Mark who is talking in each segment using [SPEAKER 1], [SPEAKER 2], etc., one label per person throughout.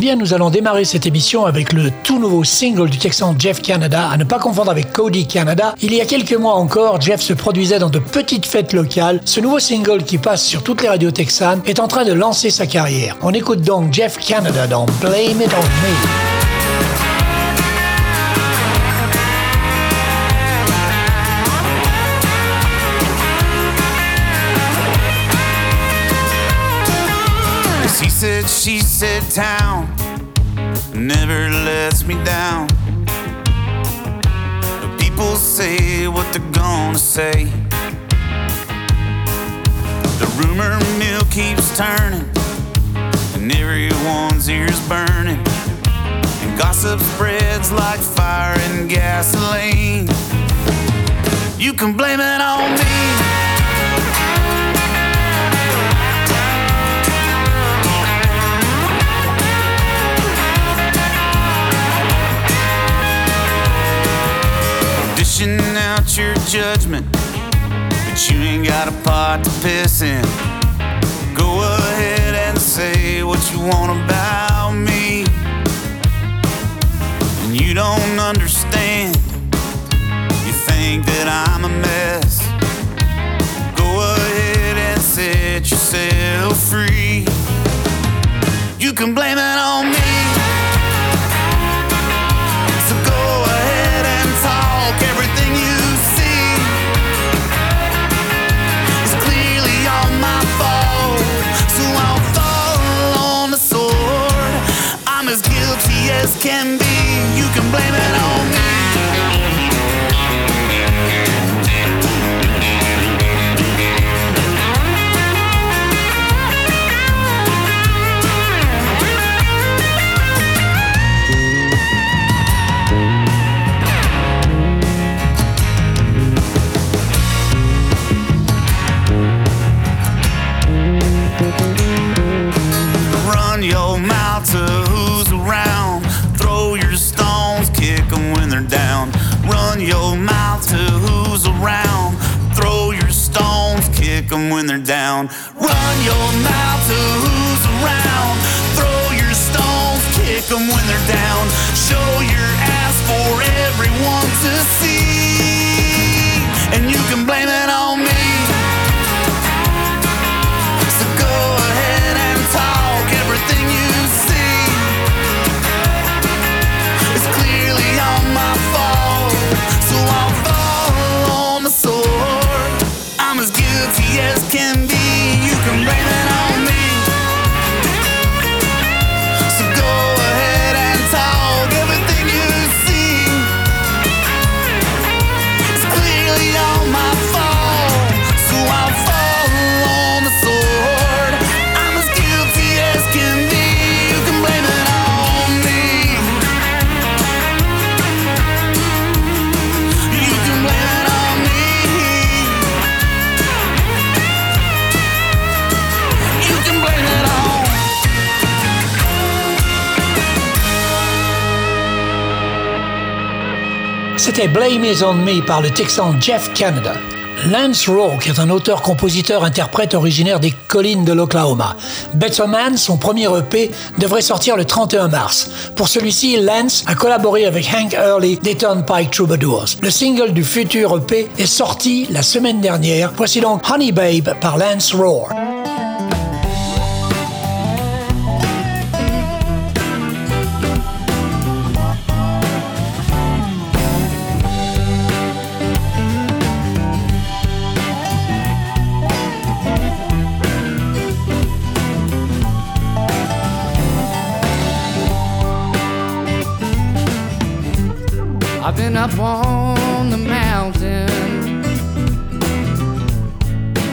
[SPEAKER 1] Bien, nous allons démarrer cette émission avec le tout nouveau single du Texan Jeff Canada, à ne pas confondre avec Cody Canada. Il y a quelques mois encore, Jeff se produisait dans de petites fêtes locales. Ce nouveau single qui passe sur toutes les radios texanes est en train de lancer sa carrière. On écoute donc Jeff Canada dans Blame It On Me.
[SPEAKER 2] Said, she said, town never lets me down. People say what they're gonna say. The rumor mill keeps turning, and everyone's ears burning. And gossip spreads like fire and gasoline. You can blame it on me. Dishing out your judgment, but you ain't got a pot to piss in. Go ahead and say what you want about me, and you don't understand. You think that I'm a mess. Go ahead and set yourself free. You can blame it blame it on Your mouth to who's around. Throw your stones, kick 'em when they're down. Show your ass for everyone to see. Blame
[SPEAKER 1] Is On Me par le Texan Jeff Canada. Lance Rourke est un auteur-compositeur-interprète originaire des collines de l'Oklahoma. Better Man, son premier EP, devrait sortir le 31 mars. Pour celui-ci, Lance a collaboré avec Hank Early des Turnpike Troubadours. Le single du futur EP est sorti la semaine dernière. Voici donc Honey Babe par Lance Rourke.
[SPEAKER 3] Up on the mountain.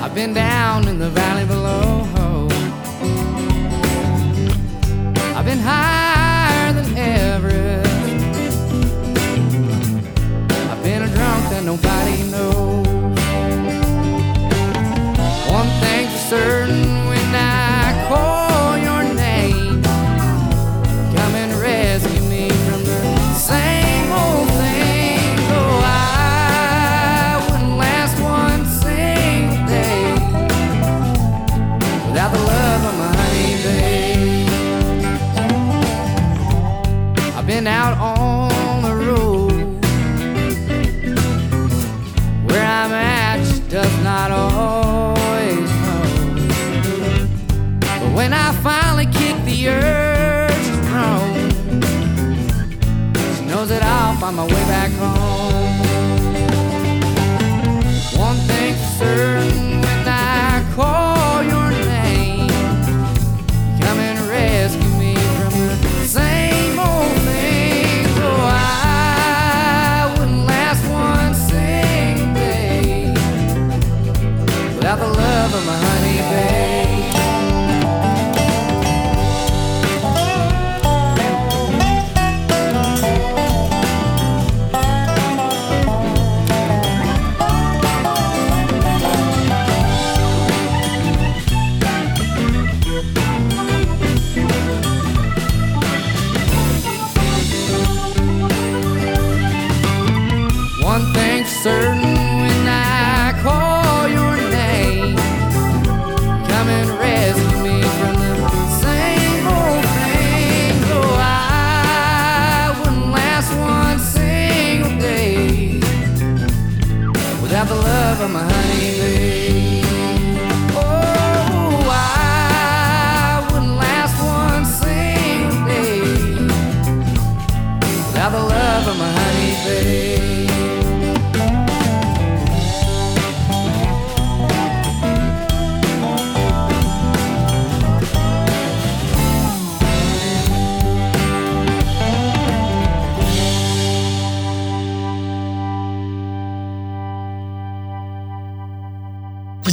[SPEAKER 3] I've been down in the valley
[SPEAKER 4] on my way back home.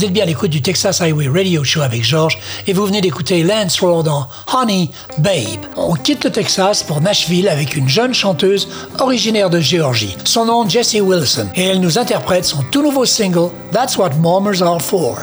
[SPEAKER 5] Êtes bien à l'écoute du Texas Highway Radio Show avec George et vous venez d'écouter Lance Roll dans Honey Babe. On quitte le Texas pour Nashville avec une jeune chanteuse originaire de Géorgie. Son nom Jessie Wilson et elle nous interprète son tout nouveau single That's What Mormons Are For.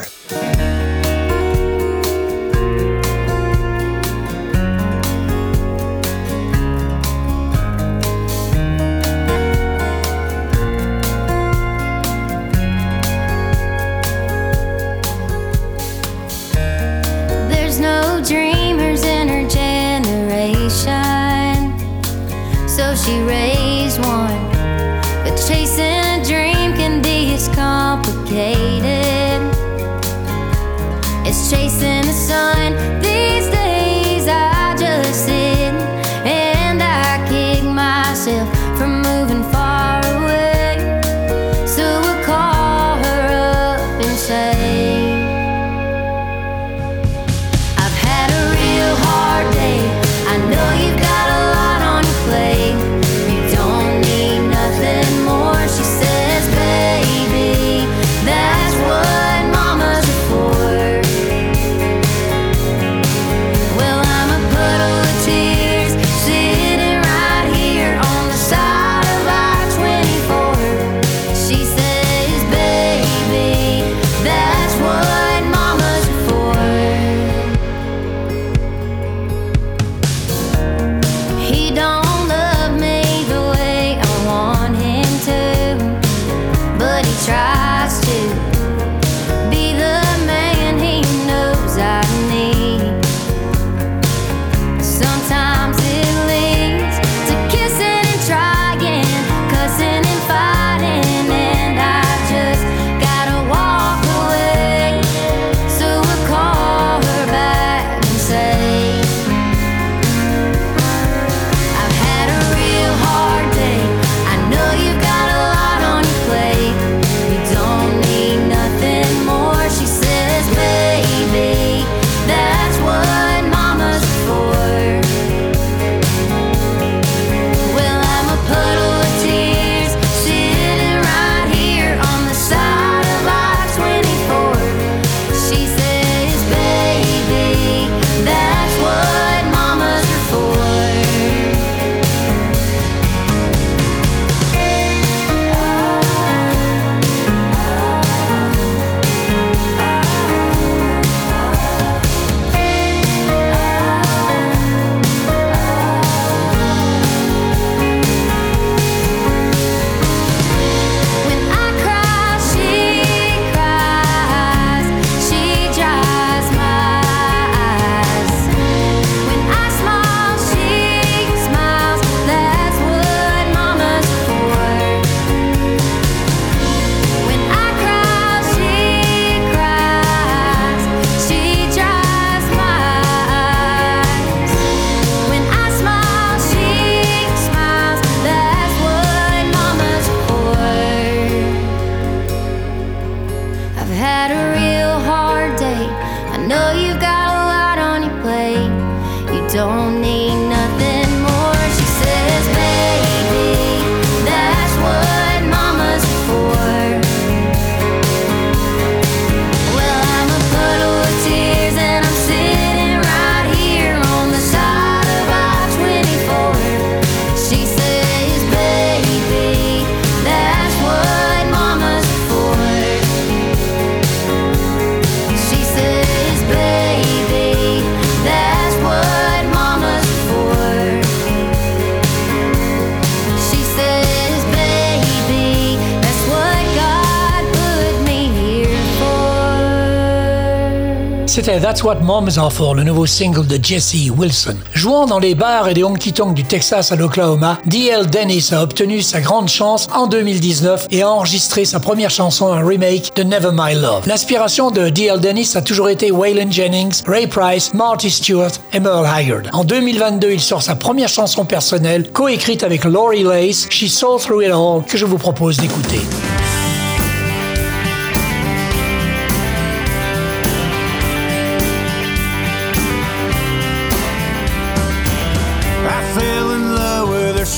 [SPEAKER 1] C'était That's What Moms Are For, le nouveau single de Jesse Wilson. Jouant dans les bars et les honky-tonks du Texas à l'Oklahoma, D.L. Dennis a obtenu sa grande chance en 2019 et a enregistré sa première chanson, un remake de Never My Love. L'inspiration de D.L. Dennis a toujours été Waylon Jennings, Ray Price, Marty Stewart et Merle Haggard. En 2022, il sort sa première chanson personnelle, coécrite avec Laurie Lace, She Saw Through It All, que je vous propose d'écouter.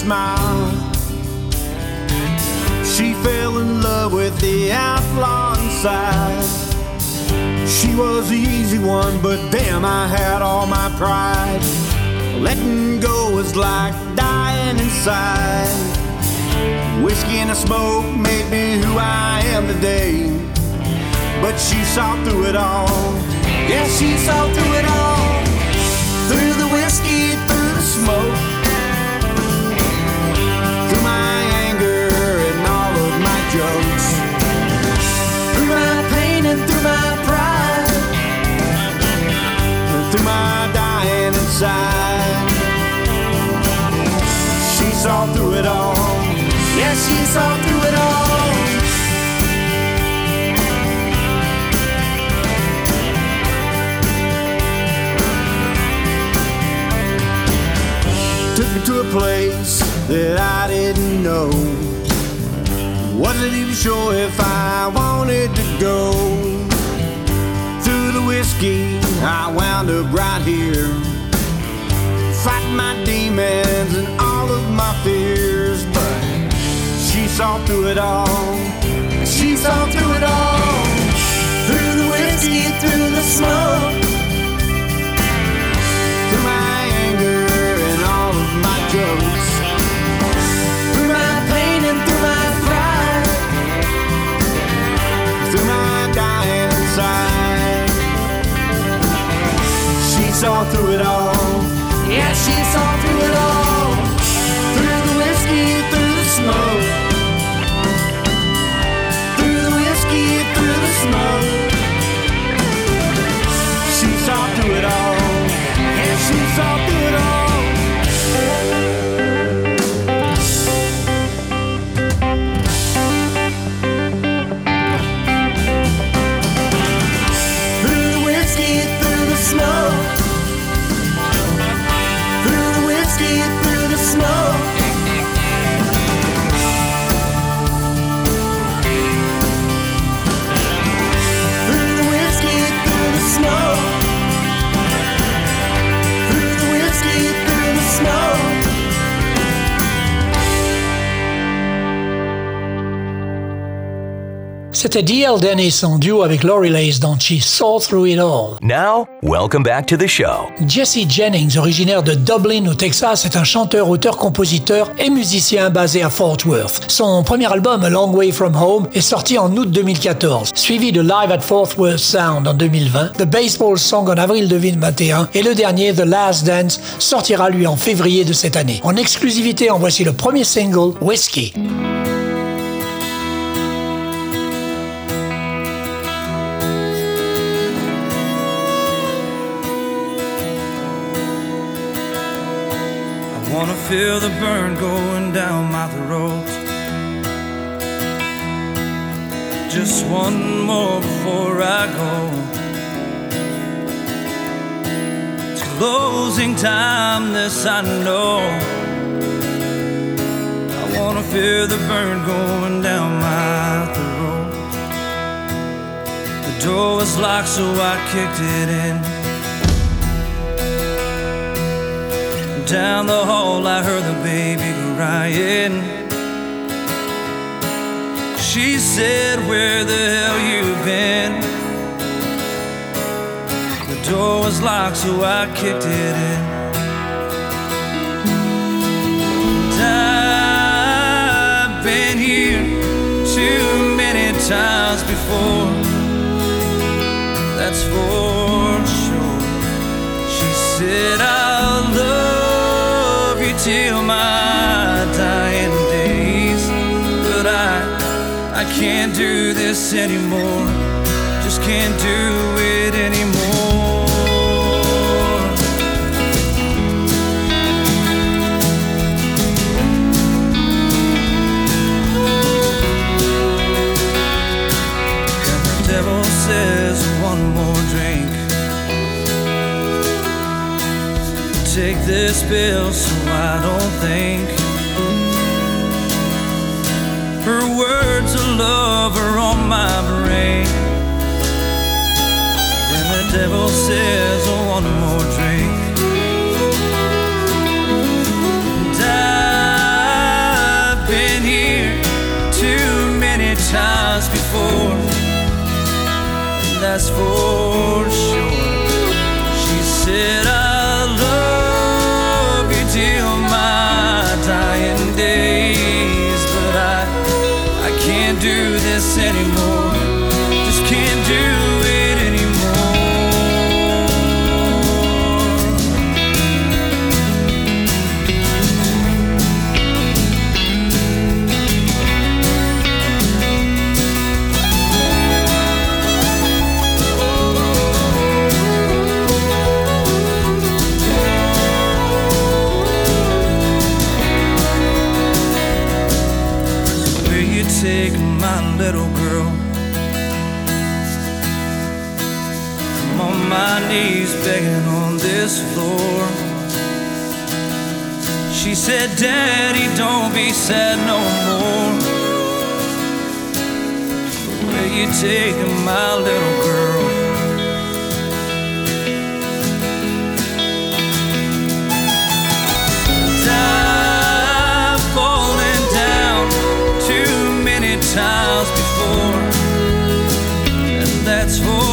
[SPEAKER 6] Smile. She fell in love with the outlaw inside. She was the easy one, but damn, I had all my pride. Letting go was like dying inside. Whiskey and a smoke made me who I am today. But she saw through it all. Yeah, she saw through it all. Through the whiskey, inside. She saw through it all. Yeah, she saw through it all. Took me to a place that I didn't know. Wasn't even sure if I wanted to go. Through the whiskey, I wound up right here. Fighting my demons and all of my fears. But she saw through it all. She saw through it all. Through the whiskey, through the smoke. Through my anger and all of my jokes. Through my pain and through my pride. Through my dying inside. She saw through it all. Yeah, she saw through it all. Through the whiskey, through the smoke. Through the whiskey, through the smoke. She saw through it all. Yeah, she saw through it all.
[SPEAKER 1] C'était D.L. Dennis en duo avec Laurie Lace dans She Saw Through It All.
[SPEAKER 7] Now, welcome back to the show.
[SPEAKER 1] Jesse Jennings, originaire de Dublin au Texas, est un chanteur, auteur, compositeur et musicien basé à Fort Worth. Son premier album, A Long Way From Home, est sorti en août 2014, suivi de Live at Fort Worth Sound en 2020, The Baseball Song en avril 2021 et le dernier, The Last Dance, sortira lui en février de cette année. En exclusivité, en voici le premier single, Whiskey.
[SPEAKER 3] Feel the burn going down my throat. Just one more before I go. It's closing time, this I know. I wanna feel the burn going down my throat. The door was locked, so I kicked it in. Down the hall, I heard the baby crying. She said, Where the hell you been? The door was locked, so I kicked it in. And I've been here too many times before. That's for sure. She said, I'll love till my dying days. But I, I can't do this anymore. Just can't do it anymore. This bill so I don't think. Her words of love are on my brain. When the devil says one more drink. And I've been here too many times before. And that's for Daddy, don't be sad no more. Where you taking my little girl? I've fallen down too many times before, and that's for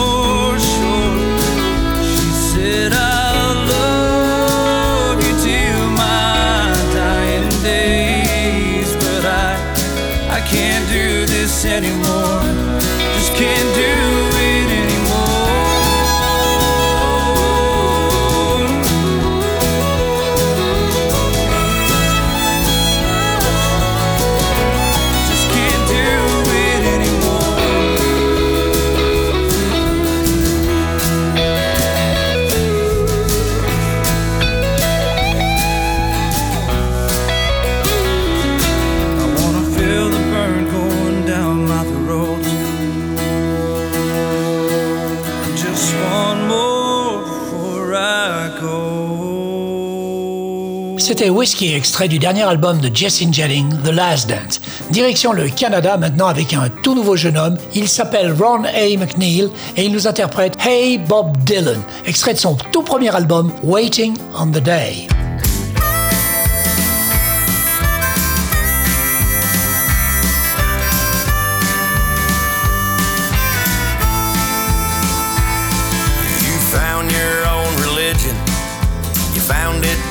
[SPEAKER 1] C'était Whiskey, extrait du dernier album de Jessin Jennings, The Last Dance. Direction le Canada maintenant avec un tout nouveau jeune homme. Il s'appelle Ron A. McNeil et il nous interprète Hey Bob Dylan, extrait de son tout premier album Waiting on the Day.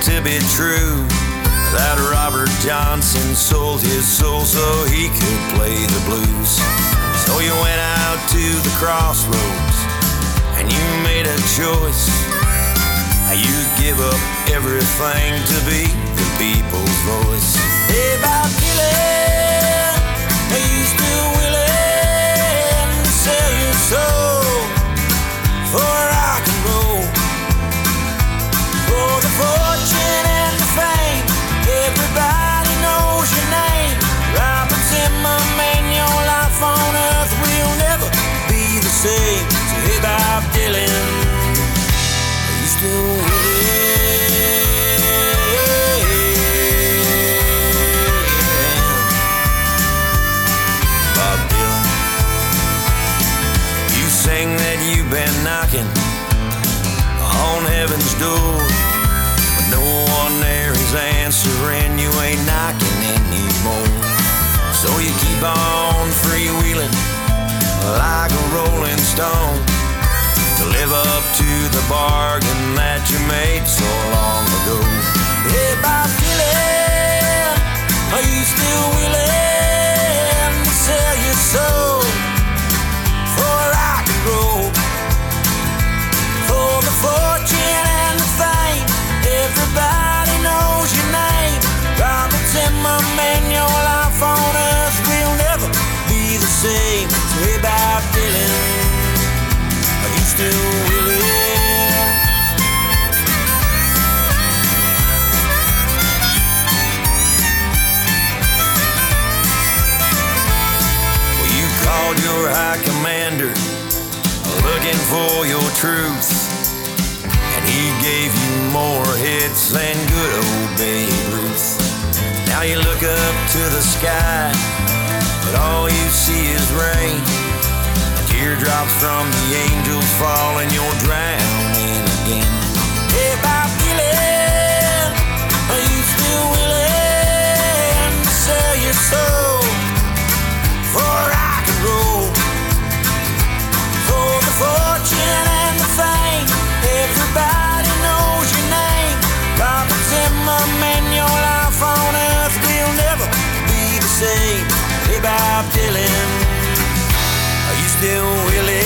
[SPEAKER 2] To be true. That Robert Johnson sold his soul so he could play the blues. So you went out to the crossroads and you made a choice. You give up everything to be the people's voice. Hey, Bob Dylan, are you still willing to sell your soul? for rock and roll. For the fortune door, but no one there is answering, you ain't knocking anymore. So you keep on freewheeling like a rolling stone to live up to the bargain that you made so long ago. Hey, Bob Dylan, are you still willing to sell your soul for rock and roll? For the fortune Well, you called your high commander looking for your truth. And he gave you more hits than good old Babe Ruth. Now you look up to the sky, but all you see is rain. Teardrops from the angels fall, and you're drowning again. Hey, Bob Dylan, are you still willing to sell your soul for rock and roll? Still willing?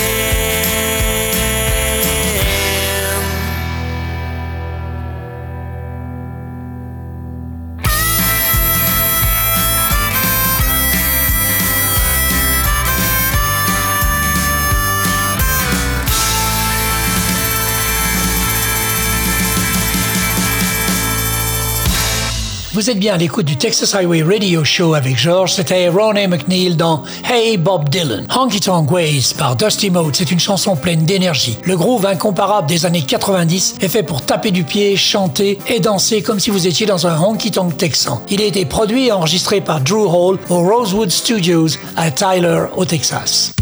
[SPEAKER 1] Vous êtes bien à l'écoute du Texas Highway Radio Show avec George. C'était Ronnie McNeil dans Hey Bob Dylan. Honky Tonk Ways par Dusty Mote, c'est une chanson pleine d'énergie. Le groove incomparable des années 90 est fait pour taper du pied, chanter et danser comme si vous étiez dans un honky tonk texan. Il a été produit et enregistré par Drew Hall au Rosewood Studios à Tyler, au Texas.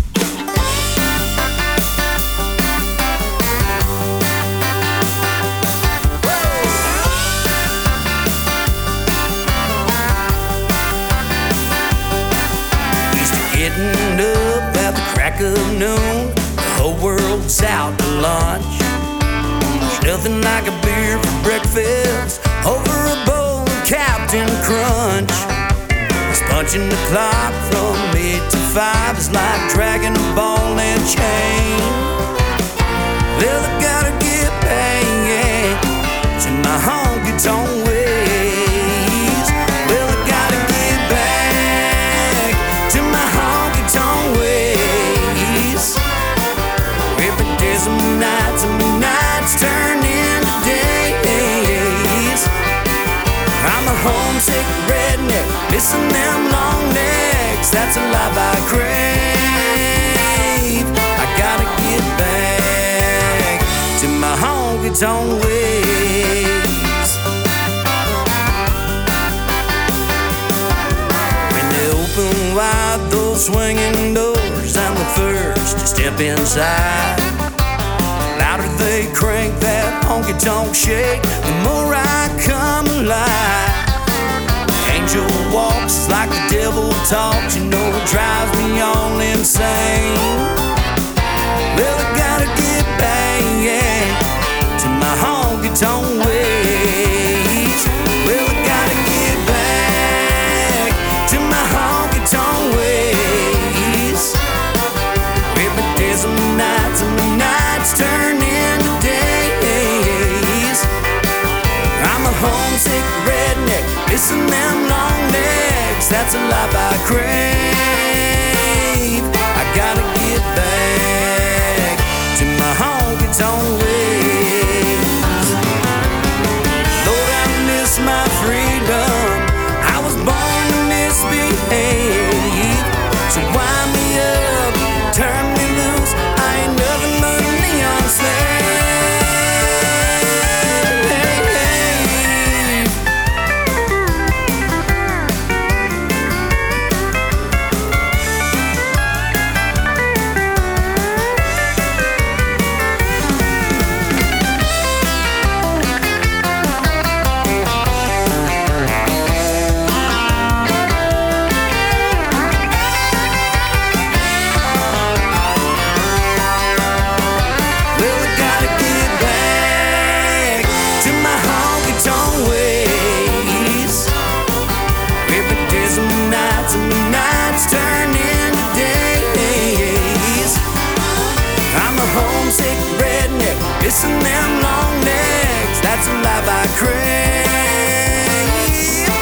[SPEAKER 8] World's out to lunch. There's nothing like a beer for breakfast over a bowl of Captain Crunch. It's punching the clock from eight to five is like dragging a ball and chain. Well, gotta get back to my honky tonk redneck, missing them long necks. That's a life I crave. I gotta get back to my honky tonk ways. When they open wide those swinging doors, I'm the first to step inside. Louder they crank that honky tonk shake, the more I come alive. Angel walks like the devil talks, you know it drives me all insane. Well, I gotta get back to my honky tonk ways. Well, I gotta get back to my honky tonk ways. Every day's a night, and nights turn into days. I'm a homesick redneck, long legs. That's a life I crave. I gotta get back to my honky tonk
[SPEAKER 9] Kissing them long necks, that's a life I crave.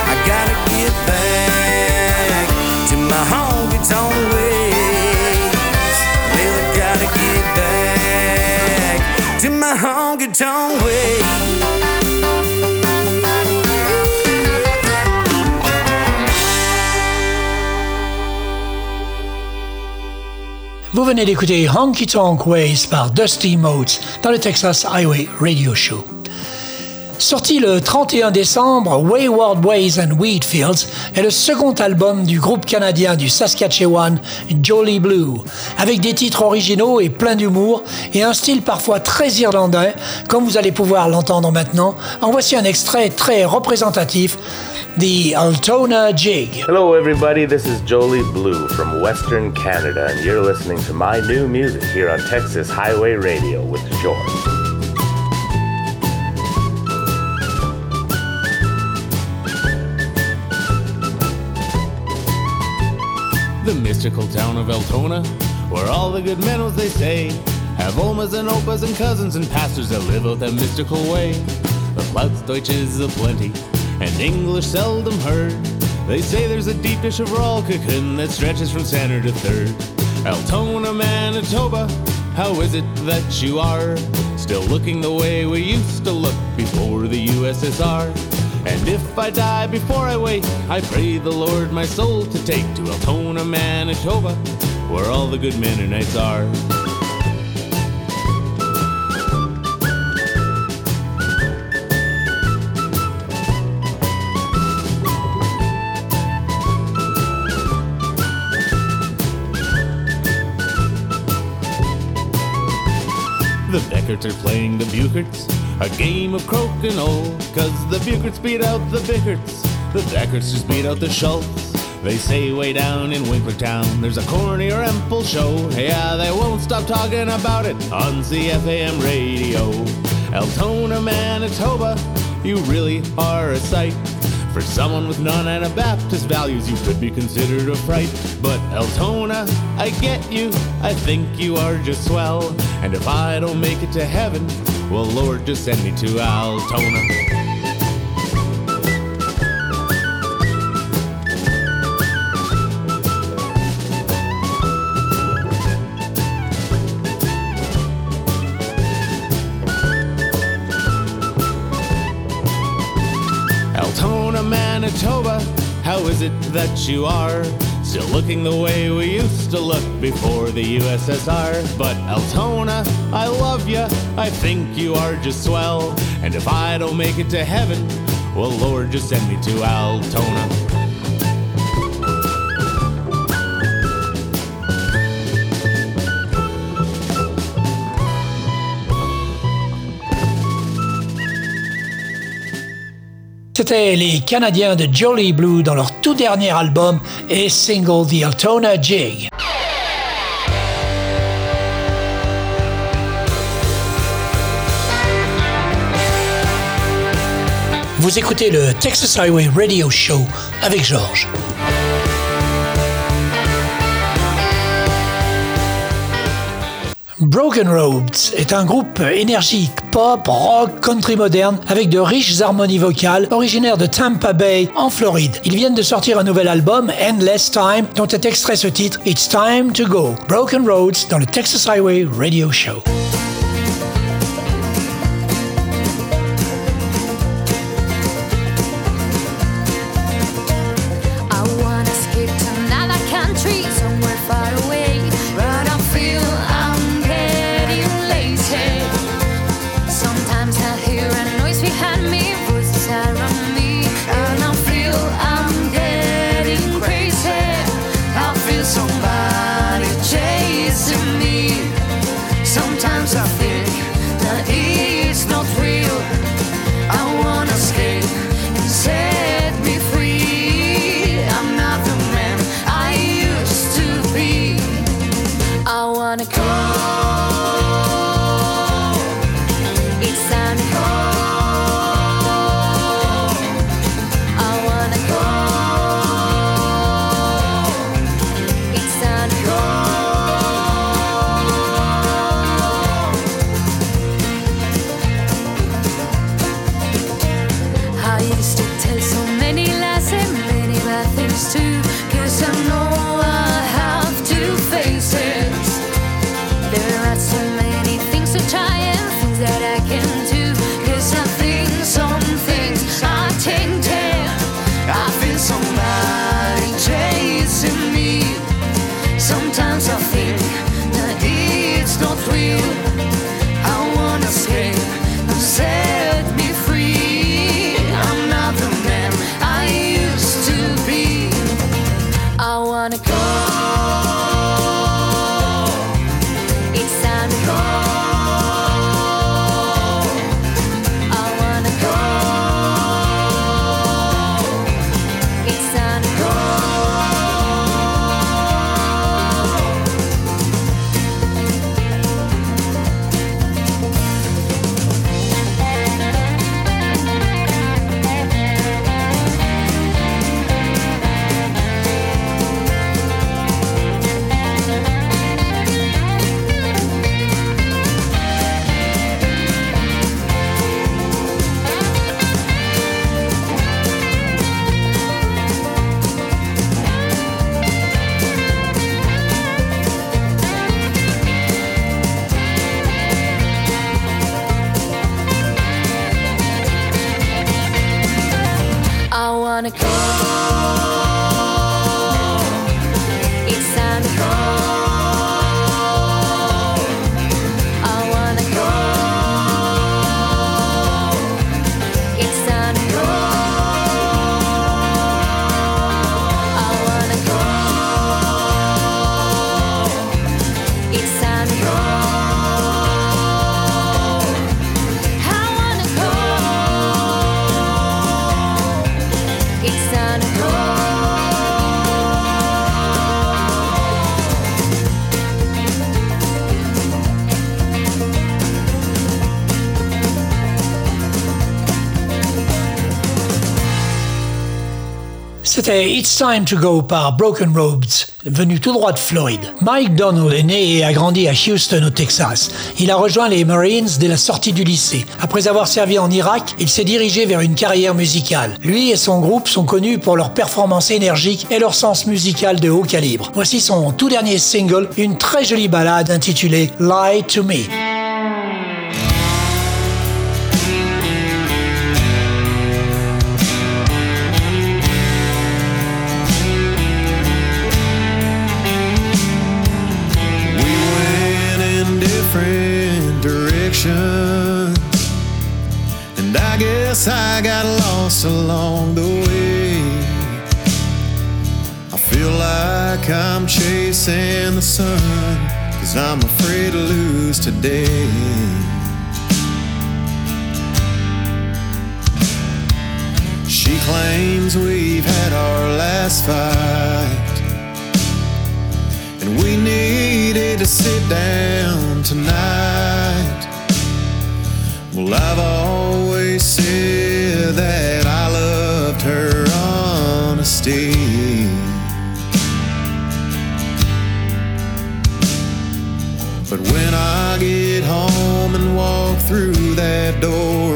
[SPEAKER 9] I gotta get back to my honky tonk ways. Well, I gotta get back to my honky tonk ways.
[SPEAKER 1] Vous venez d'écouter Honky Tonk Ways par Dusty Motes dans le Texas Highway Radio Show. Sorti le 31 décembre, Wayward Ways and Wheatfields est le second album du groupe canadien du Saskatchewan, Jolly Blue, avec des titres originaux et plein d'humour et un style parfois très irlandais, comme vous allez pouvoir l'entendre maintenant. En voici un extrait très représentatif, The Altona Jig.
[SPEAKER 10] Hello, everybody. This is Jolie Blue from Western Canada, and you're listening to my new music here on Texas Highway Radio with George.
[SPEAKER 11] The mystical town of Altona, where all the good men, as they say, have omas and opas and cousins and pastors that live out that mystical way. The Plattdeutsch is aplenty, and English seldom heard. They say there's a deep dish of raw Rollkuchen that stretches from center to third. Altona, Manitoba, how is it that you are still looking the way we used to look before the USSR? And if I die before I wake, I pray the Lord my soul to take to Altona, Manitoba, where all the good Mennonites are. Beckerts are playing the Bucherts, a game of crokinole. Cause the Bucherts beat out the Bickerts, the Beckerts just beat out the Schultz. They say way down in Winklertown there's a corny or ample show. Yeah, they won't stop talking about it on CFAM radio. Altona, Manitoba, you really are a sight. For someone with non-Anabaptist values, you could be considered a fright. But Altona, I get you, I think you are just swell. And if I don't make it to heaven, well, Lord, just send me to Altona. Altona, Manitoba, how is it that you are still looking the way we used to look before the USSR? But Altona, I love ya, I think you are just swell. And if I don't make it to heaven, well, Lord, just send me to Altona.
[SPEAKER 1] Les Canadiens de Jolly Blue dans leur tout dernier album et single The Altona Jig. Vous écoutez le Texas Highway Radio Show avec Georges. Broken Roads est un groupe énergique, pop, rock, country moderne, avec de riches harmonies vocales, originaire de Tampa Bay, en Floride. Ils viennent de sortir un nouvel album, Endless Time, dont est extrait ce titre, It's Time to Go. Broken Roads dans le Texas Highway Radio Show. C'était It's Time to Go par Broken Roads, venu tout droit de Floride. Mike Donald est né et a grandi à Houston, au Texas. Il a rejoint les Marines dès la sortie du lycée. Après avoir servi en Irak, il s'est dirigé vers une carrière musicale. Lui et son groupe sont connus pour leur performance énergique et leur sens musical de haut calibre. Voici son tout dernier single, une très jolie ballade intitulée Lie to Me.
[SPEAKER 12] Sun, cause I'm afraid to lose today. She claims we've had our last fight. And we needed to sit down tonight. Well, I've always said that I loved her honesty. And walk through that door,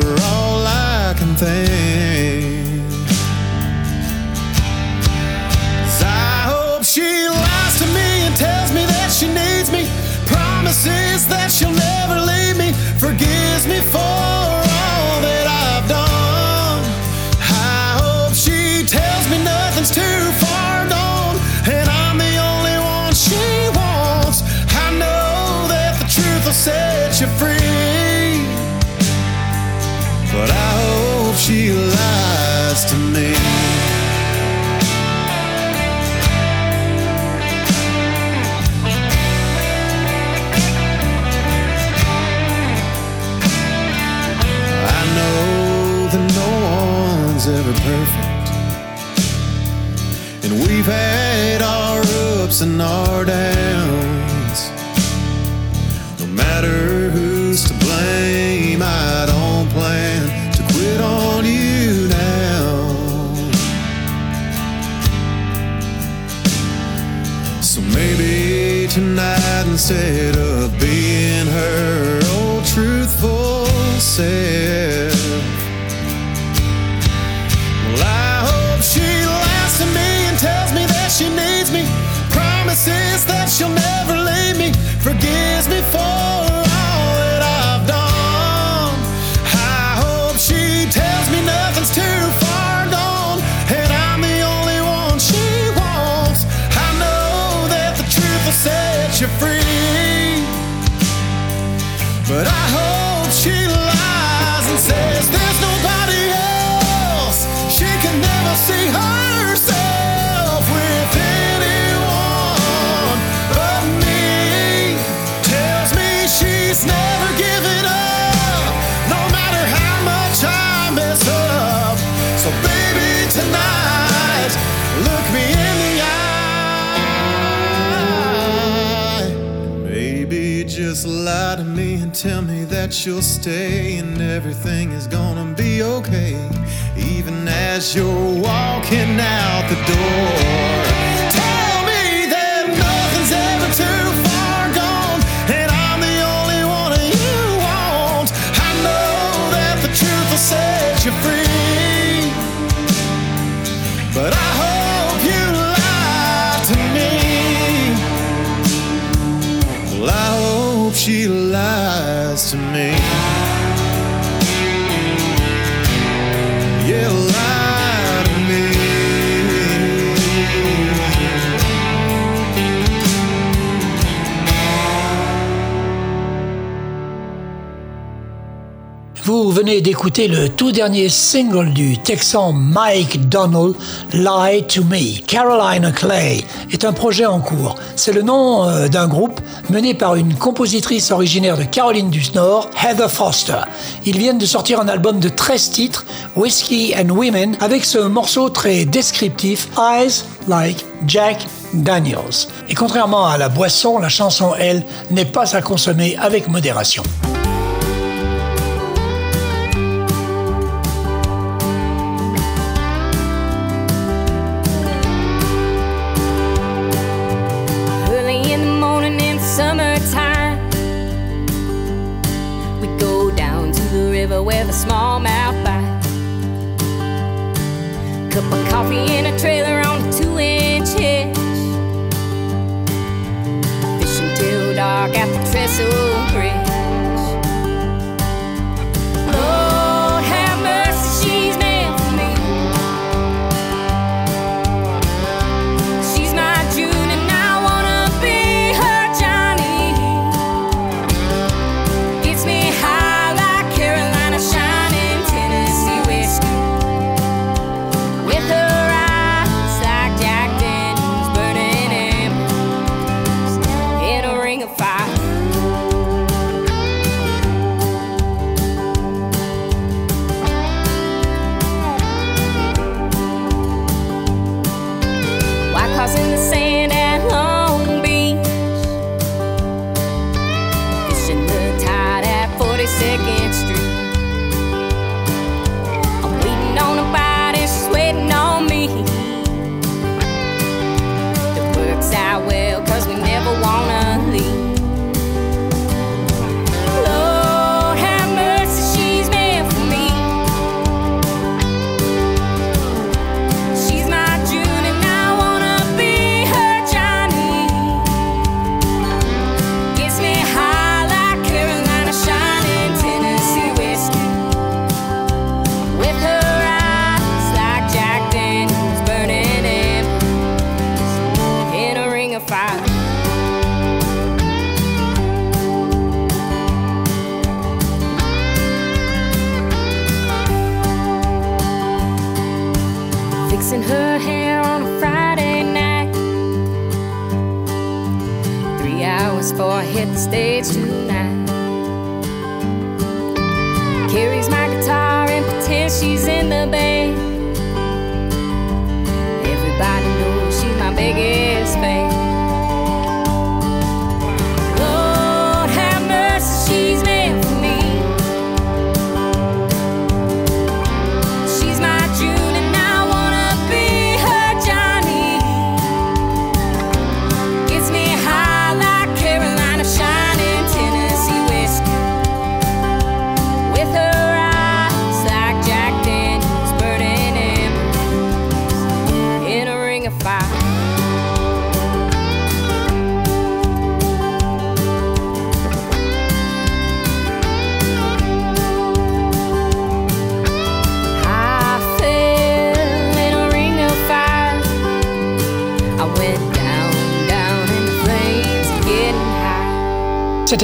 [SPEAKER 12] to me. I know that no one's ever perfect. And we've had our ups and our downs. Instead lie to me and tell me that you'll stay and everything is gonna be okay, even as you're walking out the door.
[SPEAKER 13] Vous venez d'écouter le tout dernier single du Texan Mike Donald, Lie to Me. Carolina Clay est un projet en cours. C'est le nom euh, d'un groupe mené par une compositrice originaire de Caroline du Nord, Heather Foster. Ils viennent de sortir un album de 13 titres, Whiskey and Women, avec ce morceau très descriptif, Eyes Like Jack Daniels. Et contrairement à la boisson, la chanson, elle, n'est pas à consommer avec modération.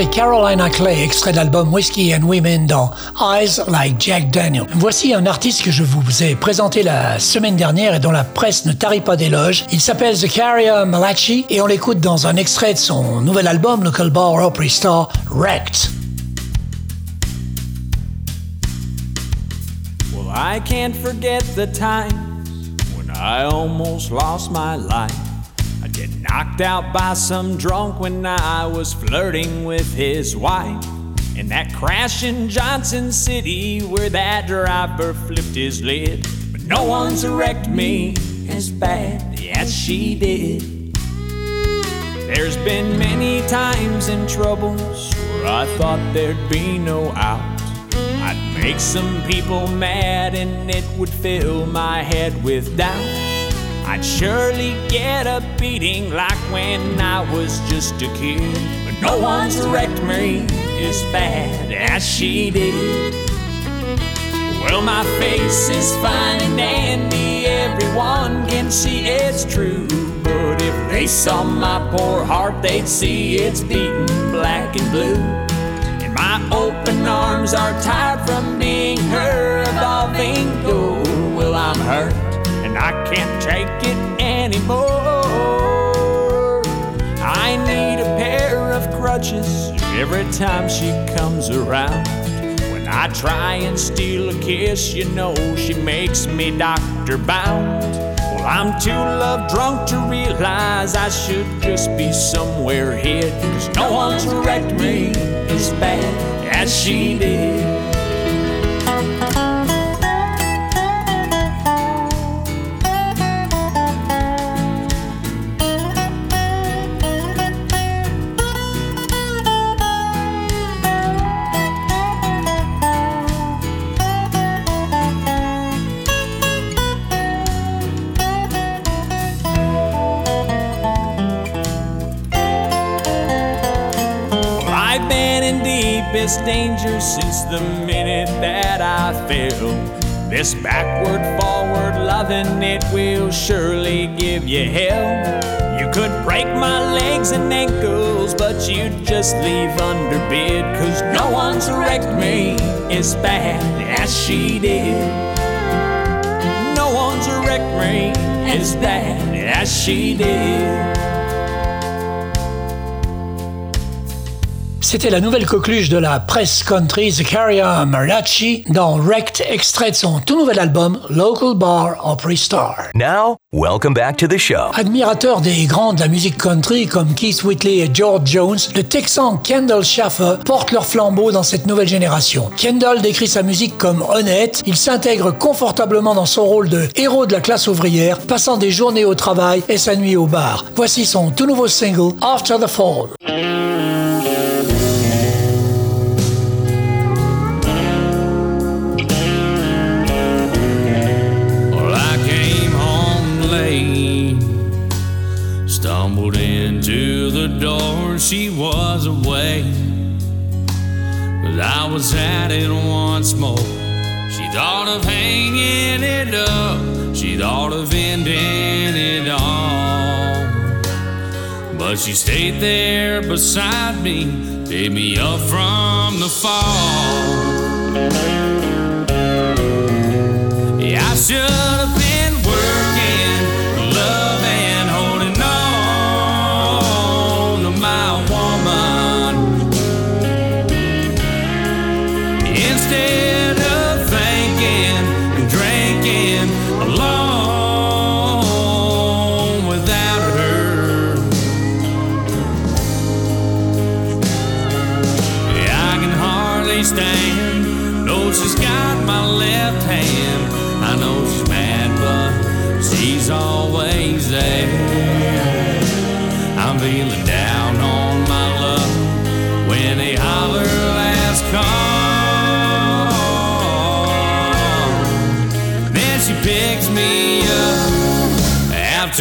[SPEAKER 14] Carolina
[SPEAKER 1] Clay, extrait de l'album Whiskey and Women dans Eyes Like Jack Daniel. Voici un artiste que je vous ai présenté la semaine dernière et dont la presse ne tarit pas d'éloges. Il s'appelle Zakaria Malachi et on l'écoute dans un extrait de son nouvel album Local Bar Opry Star, Wrecked.
[SPEAKER 15] Well, I can't forget the times when I almost lost my life. Knocked out by some drunk when I was flirting with his wife. In that crash in Johnson City where that driver flipped his lid. But no one's wrecked me as bad as she did. There's been many times in troubles where I thought there'd be no out. I'd make some people mad and it would fill my head with doubt. I'd surely get a beating like when I was just a kid. But no one's wrecked me as bad as she did. Well, my face is fine and dandy, everyone can see it's true. But if they saw my poor heart, they'd see it's beaten black and blue. And my open arms are tired from being her revolving door. Well, I'm hurt I can't take it anymore. I need a pair of crutches every time she comes around. When I try and steal a kiss, you know she makes me doctor bound. Well, I'm too love drunk to realize I should just be somewhere hid. Cause no one's wrecked me as bad as she did. Danger since the minute that I fell. This backward, forward loving, it will surely give you hell. You could break my legs and ankles, but you'd just leave under bid. Cause no one's wrecked me as bad as she did. No one's wrecked me as bad as she did.
[SPEAKER 1] C'était la nouvelle coqueluche de la presse country Zakaria Malachi dans Wrecked, extrait de son tout nouvel album Local Bar Opry Star.
[SPEAKER 7] Now, welcome back to the show.
[SPEAKER 1] Admirateur des grands de la musique country comme Keith Whitley et George Jones, le Texan Kendall Schaffer porte leur flambeau dans cette nouvelle génération. Kendall décrit sa musique comme honnête, il s'intègre confortablement dans son rôle de héros de la classe ouvrière, passant des journées au travail et sa nuit au bar. Voici son tout nouveau single After the Fall.
[SPEAKER 8] She was away, but I was at it once more. She thought of hanging it up, she thought of ending it all. But she stayed there beside me, picked me up from the fall. Yeah, I should have been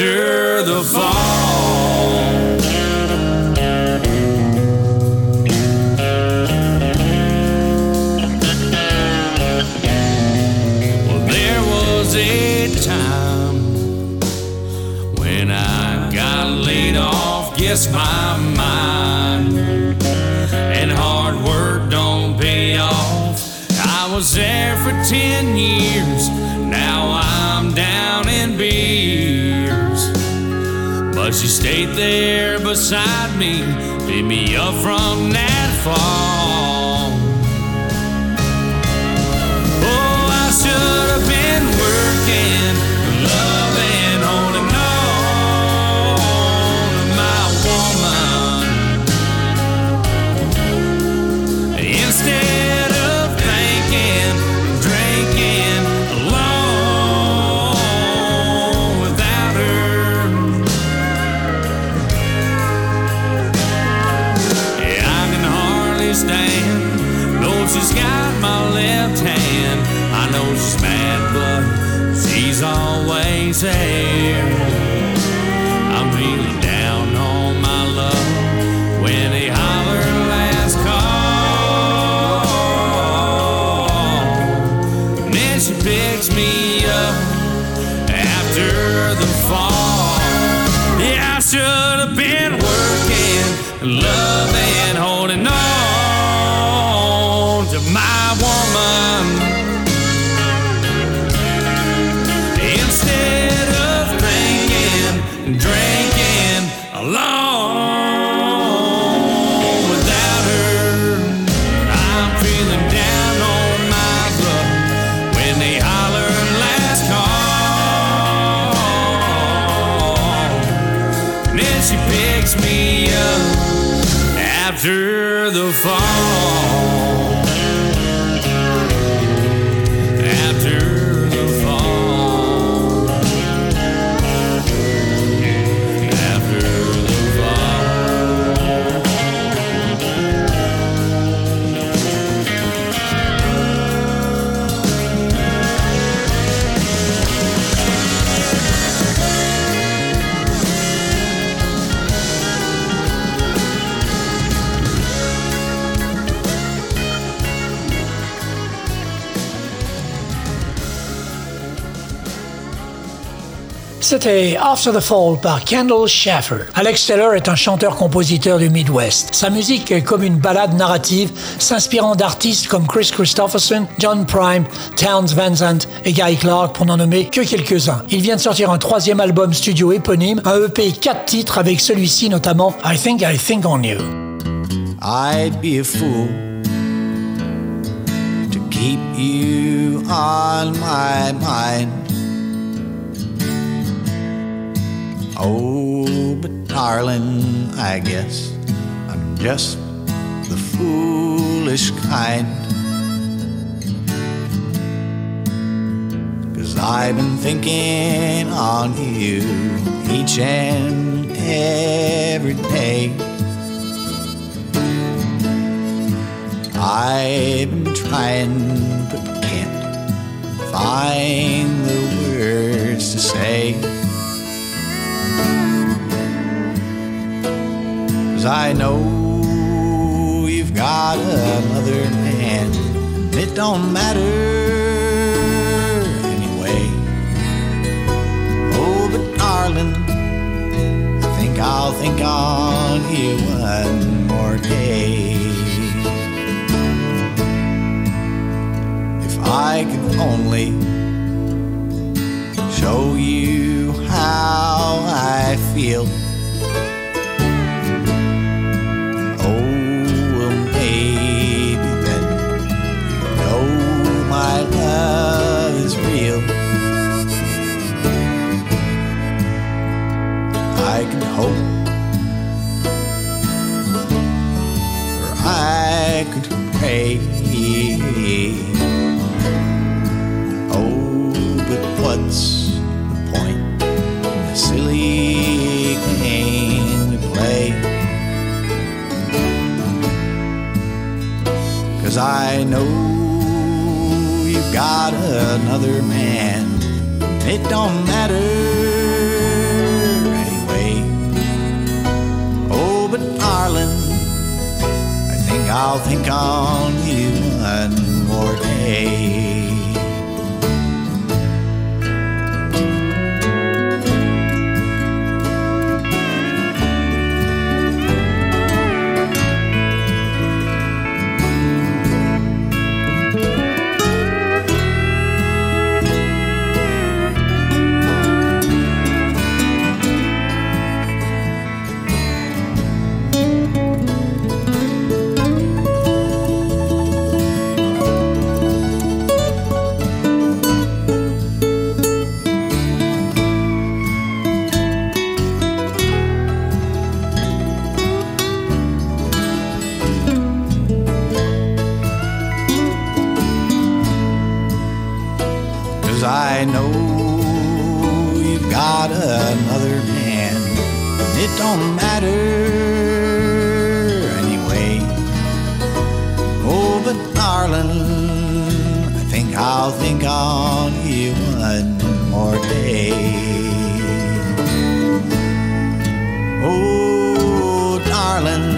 [SPEAKER 8] after Stayed there beside me, picked me up from that fall. She picks me up after the fall.
[SPEAKER 1] C'était After the Fall par Kendall Schaffer. Alex Taylor est un chanteur-compositeur du Midwest. Sa musique est comme une balade narrative s'inspirant d'artistes comme Chris Christopherson, John Prime, Towns Van Zandt et Guy Clark pour n'en nommer que quelques-uns. Il vient de sortir un troisième album studio éponyme, un EP 4 titres avec celui-ci notamment I Think I Think on You.
[SPEAKER 16] I'd be a fool to keep you on my mind. Oh, but darling, I guess I'm just the foolish kind. Cause I've been thinking on you each and every day. I've been trying, but can't find the words to say. Cause I know you've got another man, it don't matter anyway. Oh, but darling, I think I'll think on you one more day. If I could only show you I know you've got another man. It don't matter anyway. Oh, but darling, I think I'll think on you one more day. Got another man. It don't matter anyway. Oh, but darling, I think I'll think on you one more day. Oh, darling,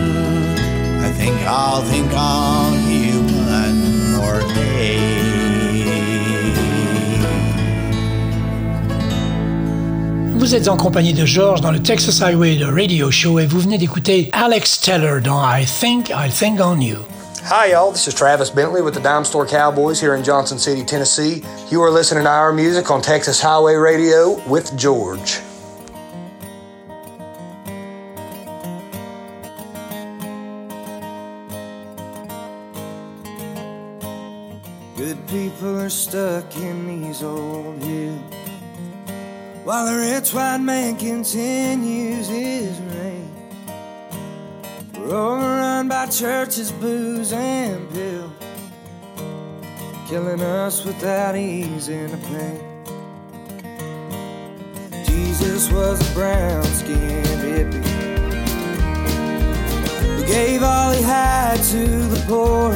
[SPEAKER 16] I think I'll think on
[SPEAKER 1] Vous êtes en compagnie de George dans le Texas Highway de Radio Show et vous venez d'écouter Alex Teller dans I Think I'll Think on You.
[SPEAKER 17] Hi, y'all. This is Travis Bentley with the Dime Store Cowboys here in Johnson City, Tennessee. You are listening to our music on Texas Highway Radio with George.
[SPEAKER 18] While the rich white man continues his reign. We're overrun by churches, booze, and pills, killing us without easing the pain. Jesus was a brown skinned hippie who gave all he had to the poor.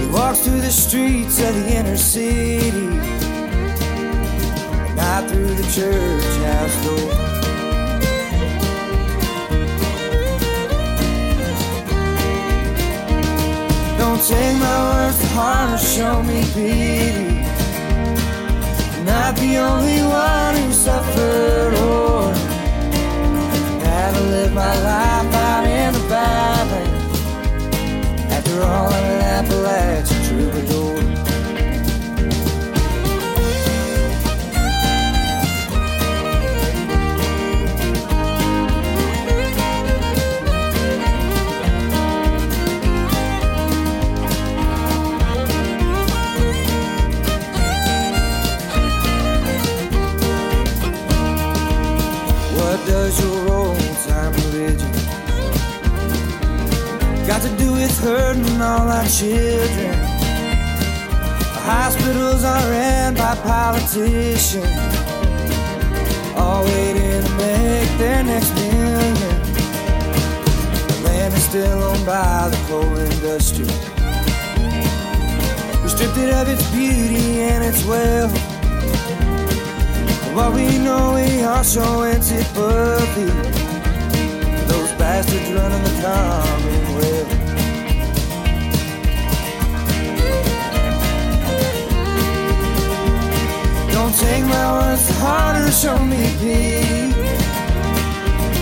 [SPEAKER 18] He walks through the streets of the inner city, and through the church house door. Don't take my words to heart or show me pity. Not the only one who suffered or had to live my life out in the valley. After all, I'm an Appalachian troubadour. To with hurting all our children? The hospitals are ran by politicians, all waiting to make their next million. The land is still owned by the coal industry. We stripped it of its beauty and its wealth. What we know, we are so antipathy. Those bastards running the Commonwealth. Take my words to heart or show me pity.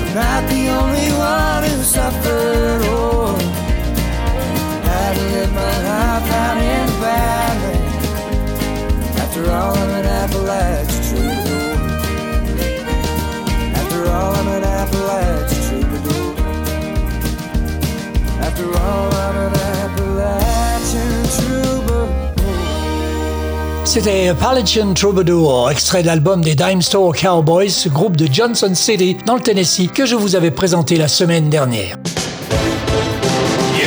[SPEAKER 18] I'm not the only one who suffered oh. had to live my life out in the valley. After all, I'm an Appalachian troubadour. After all, I'm an Appalachian troubadour. After all, I'm an Appalachian troubadour.
[SPEAKER 1] C'était Appalachian Troubadour, extrait de l'album des Dime Store Cowboys, groupe de Johnson City dans le Tennessee que je vous avais présenté la semaine dernière.
[SPEAKER 19] You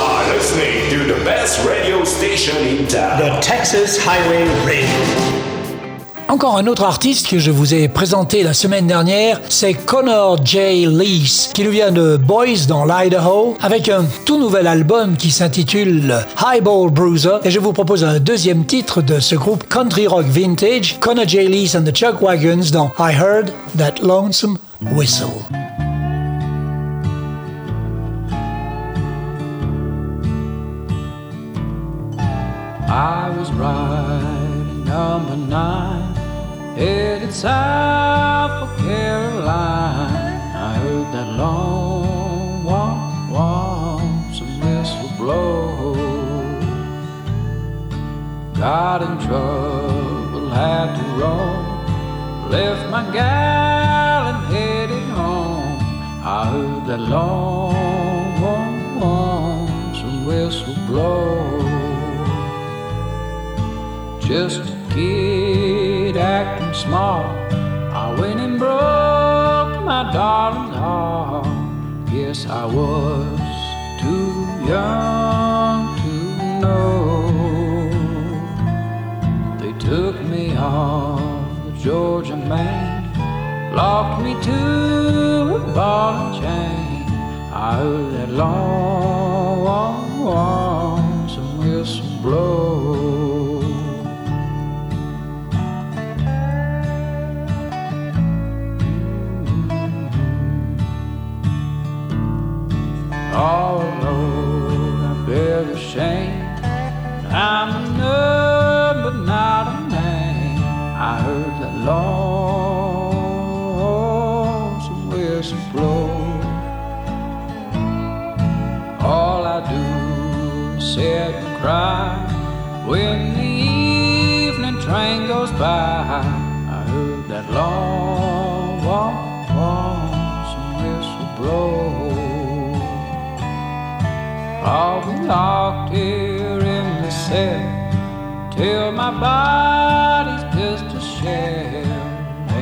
[SPEAKER 19] are listening to the best radio station in town.
[SPEAKER 1] The Texas Highway Radio. Encore un autre artiste que je vous ai présenté la semaine dernière, c'est Connor J. Lees, qui nous vient de Boys dans l'Idaho, avec un tout nouvel album qui s'intitule Highball Bruiser. Et je vous propose un deuxième titre de ce groupe country rock vintage, Connor J. Lees and the Chuck Wagons dans I Heard That Lonesome Whistle.
[SPEAKER 3] I was number headed south for Caroline. I heard that long walk, walk, some whistle blow. Got in trouble, had to roam, left my gal and headed home. I heard that long walk, walk, some whistle blow just a kid acting smart. I went and broke my darling's heart. Guess I was too young to know. They took me off the Georgia main, locked me to a ball and chain. I heard that long, lonesome whistle blow. Oh Lord, I bear the shame. I'm a but not a name. I heard that lonesome whistle blow. All I do is sit and cry when the evening train goes by. Locked here in the cell till my body's just a shell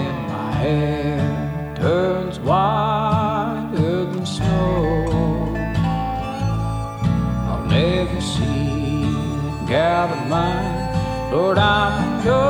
[SPEAKER 3] and my hair turns whiter than snow. I'll never see gal of mine, Lord, I'm in